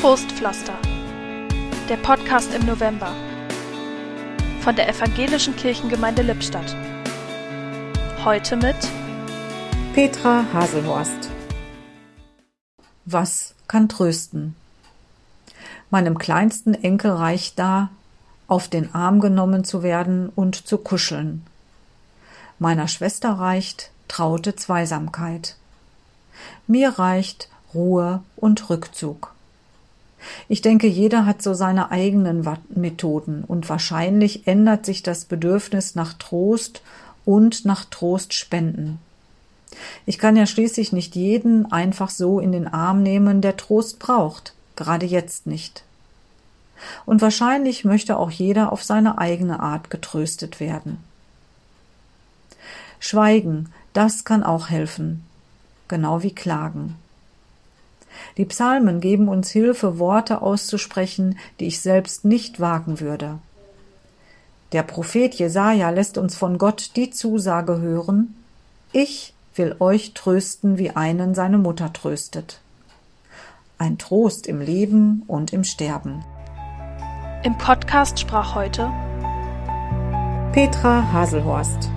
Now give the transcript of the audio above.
Trostpflaster. Der Podcast im November von der Evangelischen Kirchengemeinde Lippstadt. Heute mit Petra Haselhorst. Was kann trösten? Meinem kleinsten Enkel reicht da, auf den Arm genommen zu werden und zu kuscheln. Meiner Schwester reicht traute Zweisamkeit. Mir reicht Ruhe und Rückzug. Ich denke, jeder hat so seine eigenen Methoden und wahrscheinlich ändert sich das Bedürfnis nach Trost und nach Trostspenden. Ich kann ja schließlich nicht jeden einfach so in den Arm nehmen, der Trost braucht, gerade jetzt nicht. Und wahrscheinlich möchte auch jeder auf seine eigene Art getröstet werden. Schweigen, das kann auch helfen, genau wie Klagen. Die Psalmen geben uns Hilfe, Worte auszusprechen, die ich selbst nicht wagen würde. Der Prophet Jesaja lässt uns von Gott die Zusage hören: Ich will euch trösten, wie einen seine Mutter tröstet. Ein Trost im Leben und im Sterben. Im Podcast sprach heute Petra Haselhorst.